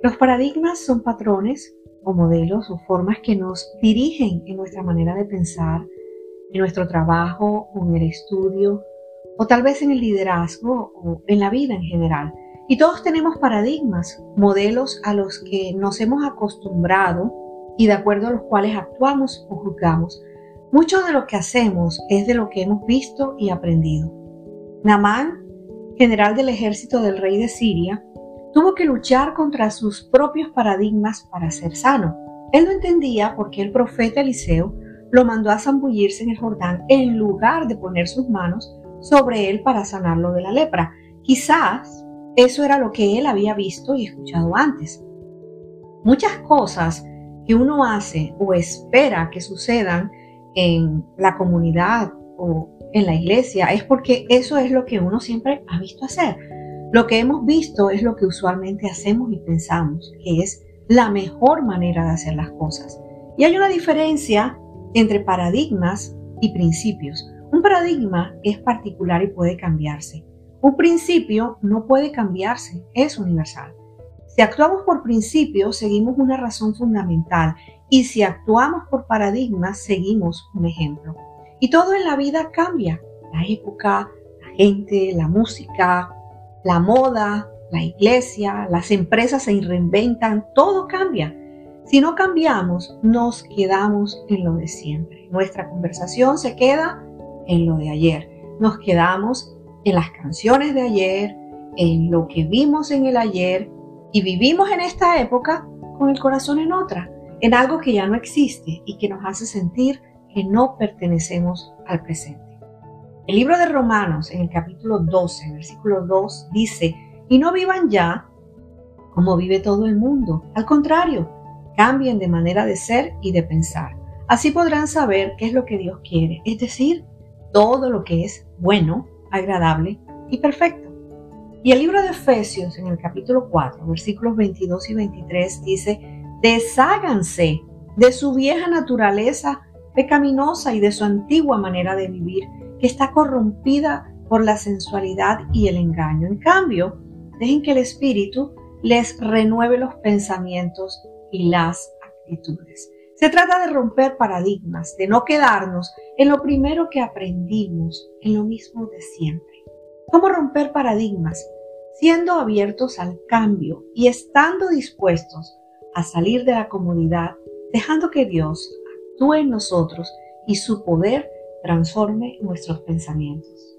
Los paradigmas son patrones o modelos o formas que nos dirigen en nuestra manera de pensar, en nuestro trabajo o en el estudio, o tal vez en el liderazgo o en la vida en general. Y todos tenemos paradigmas, modelos a los que nos hemos acostumbrado y de acuerdo a los cuales actuamos o juzgamos. Mucho de lo que hacemos es de lo que hemos visto y aprendido. Namán, general del ejército del rey de Siria, tuvo que luchar contra sus propios paradigmas para ser sano. Él no entendía por qué el profeta Eliseo lo mandó a zambullirse en el Jordán en lugar de poner sus manos sobre él para sanarlo de la lepra. Quizás eso era lo que él había visto y escuchado antes. Muchas cosas que uno hace o espera que sucedan en la comunidad o en la iglesia es porque eso es lo que uno siempre ha visto hacer. Lo que hemos visto es lo que usualmente hacemos y pensamos, que es la mejor manera de hacer las cosas. Y hay una diferencia entre paradigmas y principios. Un paradigma es particular y puede cambiarse. Un principio no puede cambiarse, es universal. Si actuamos por principios, seguimos una razón fundamental y si actuamos por paradigmas, seguimos un ejemplo. Y todo en la vida cambia. La época, la gente, la música, la moda, la iglesia, las empresas se reinventan, todo cambia. Si no cambiamos, nos quedamos en lo de siempre. Nuestra conversación se queda en lo de ayer. Nos quedamos en las canciones de ayer, en lo que vimos en el ayer y vivimos en esta época con el corazón en otra, en algo que ya no existe y que nos hace sentir que no pertenecemos al presente. El libro de Romanos en el capítulo 12, versículo 2 dice, y no vivan ya como vive todo el mundo. Al contrario, cambien de manera de ser y de pensar. Así podrán saber qué es lo que Dios quiere, es decir, todo lo que es bueno, agradable y perfecto. Y el libro de Efesios en el capítulo 4, versículos 22 y 23 dice, desháganse de su vieja naturaleza pecaminosa y de su antigua manera de vivir, que está corrompida por la sensualidad y el engaño. En cambio, dejen que el Espíritu les renueve los pensamientos y las actitudes. Se trata de romper paradigmas, de no quedarnos en lo primero que aprendimos, en lo mismo de siempre. ¿Cómo romper paradigmas? Siendo abiertos al cambio y estando dispuestos a salir de la comodidad, dejando que Dios actúe en nosotros y su poder transforme nuestros pensamientos.